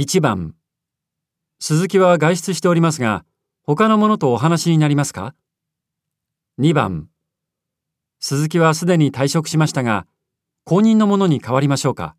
1番。鈴木は外出しておりますが、他の者とお話になりますか ?2 番。鈴木はすでに退職しましたが、後任の者に代わりましょうか？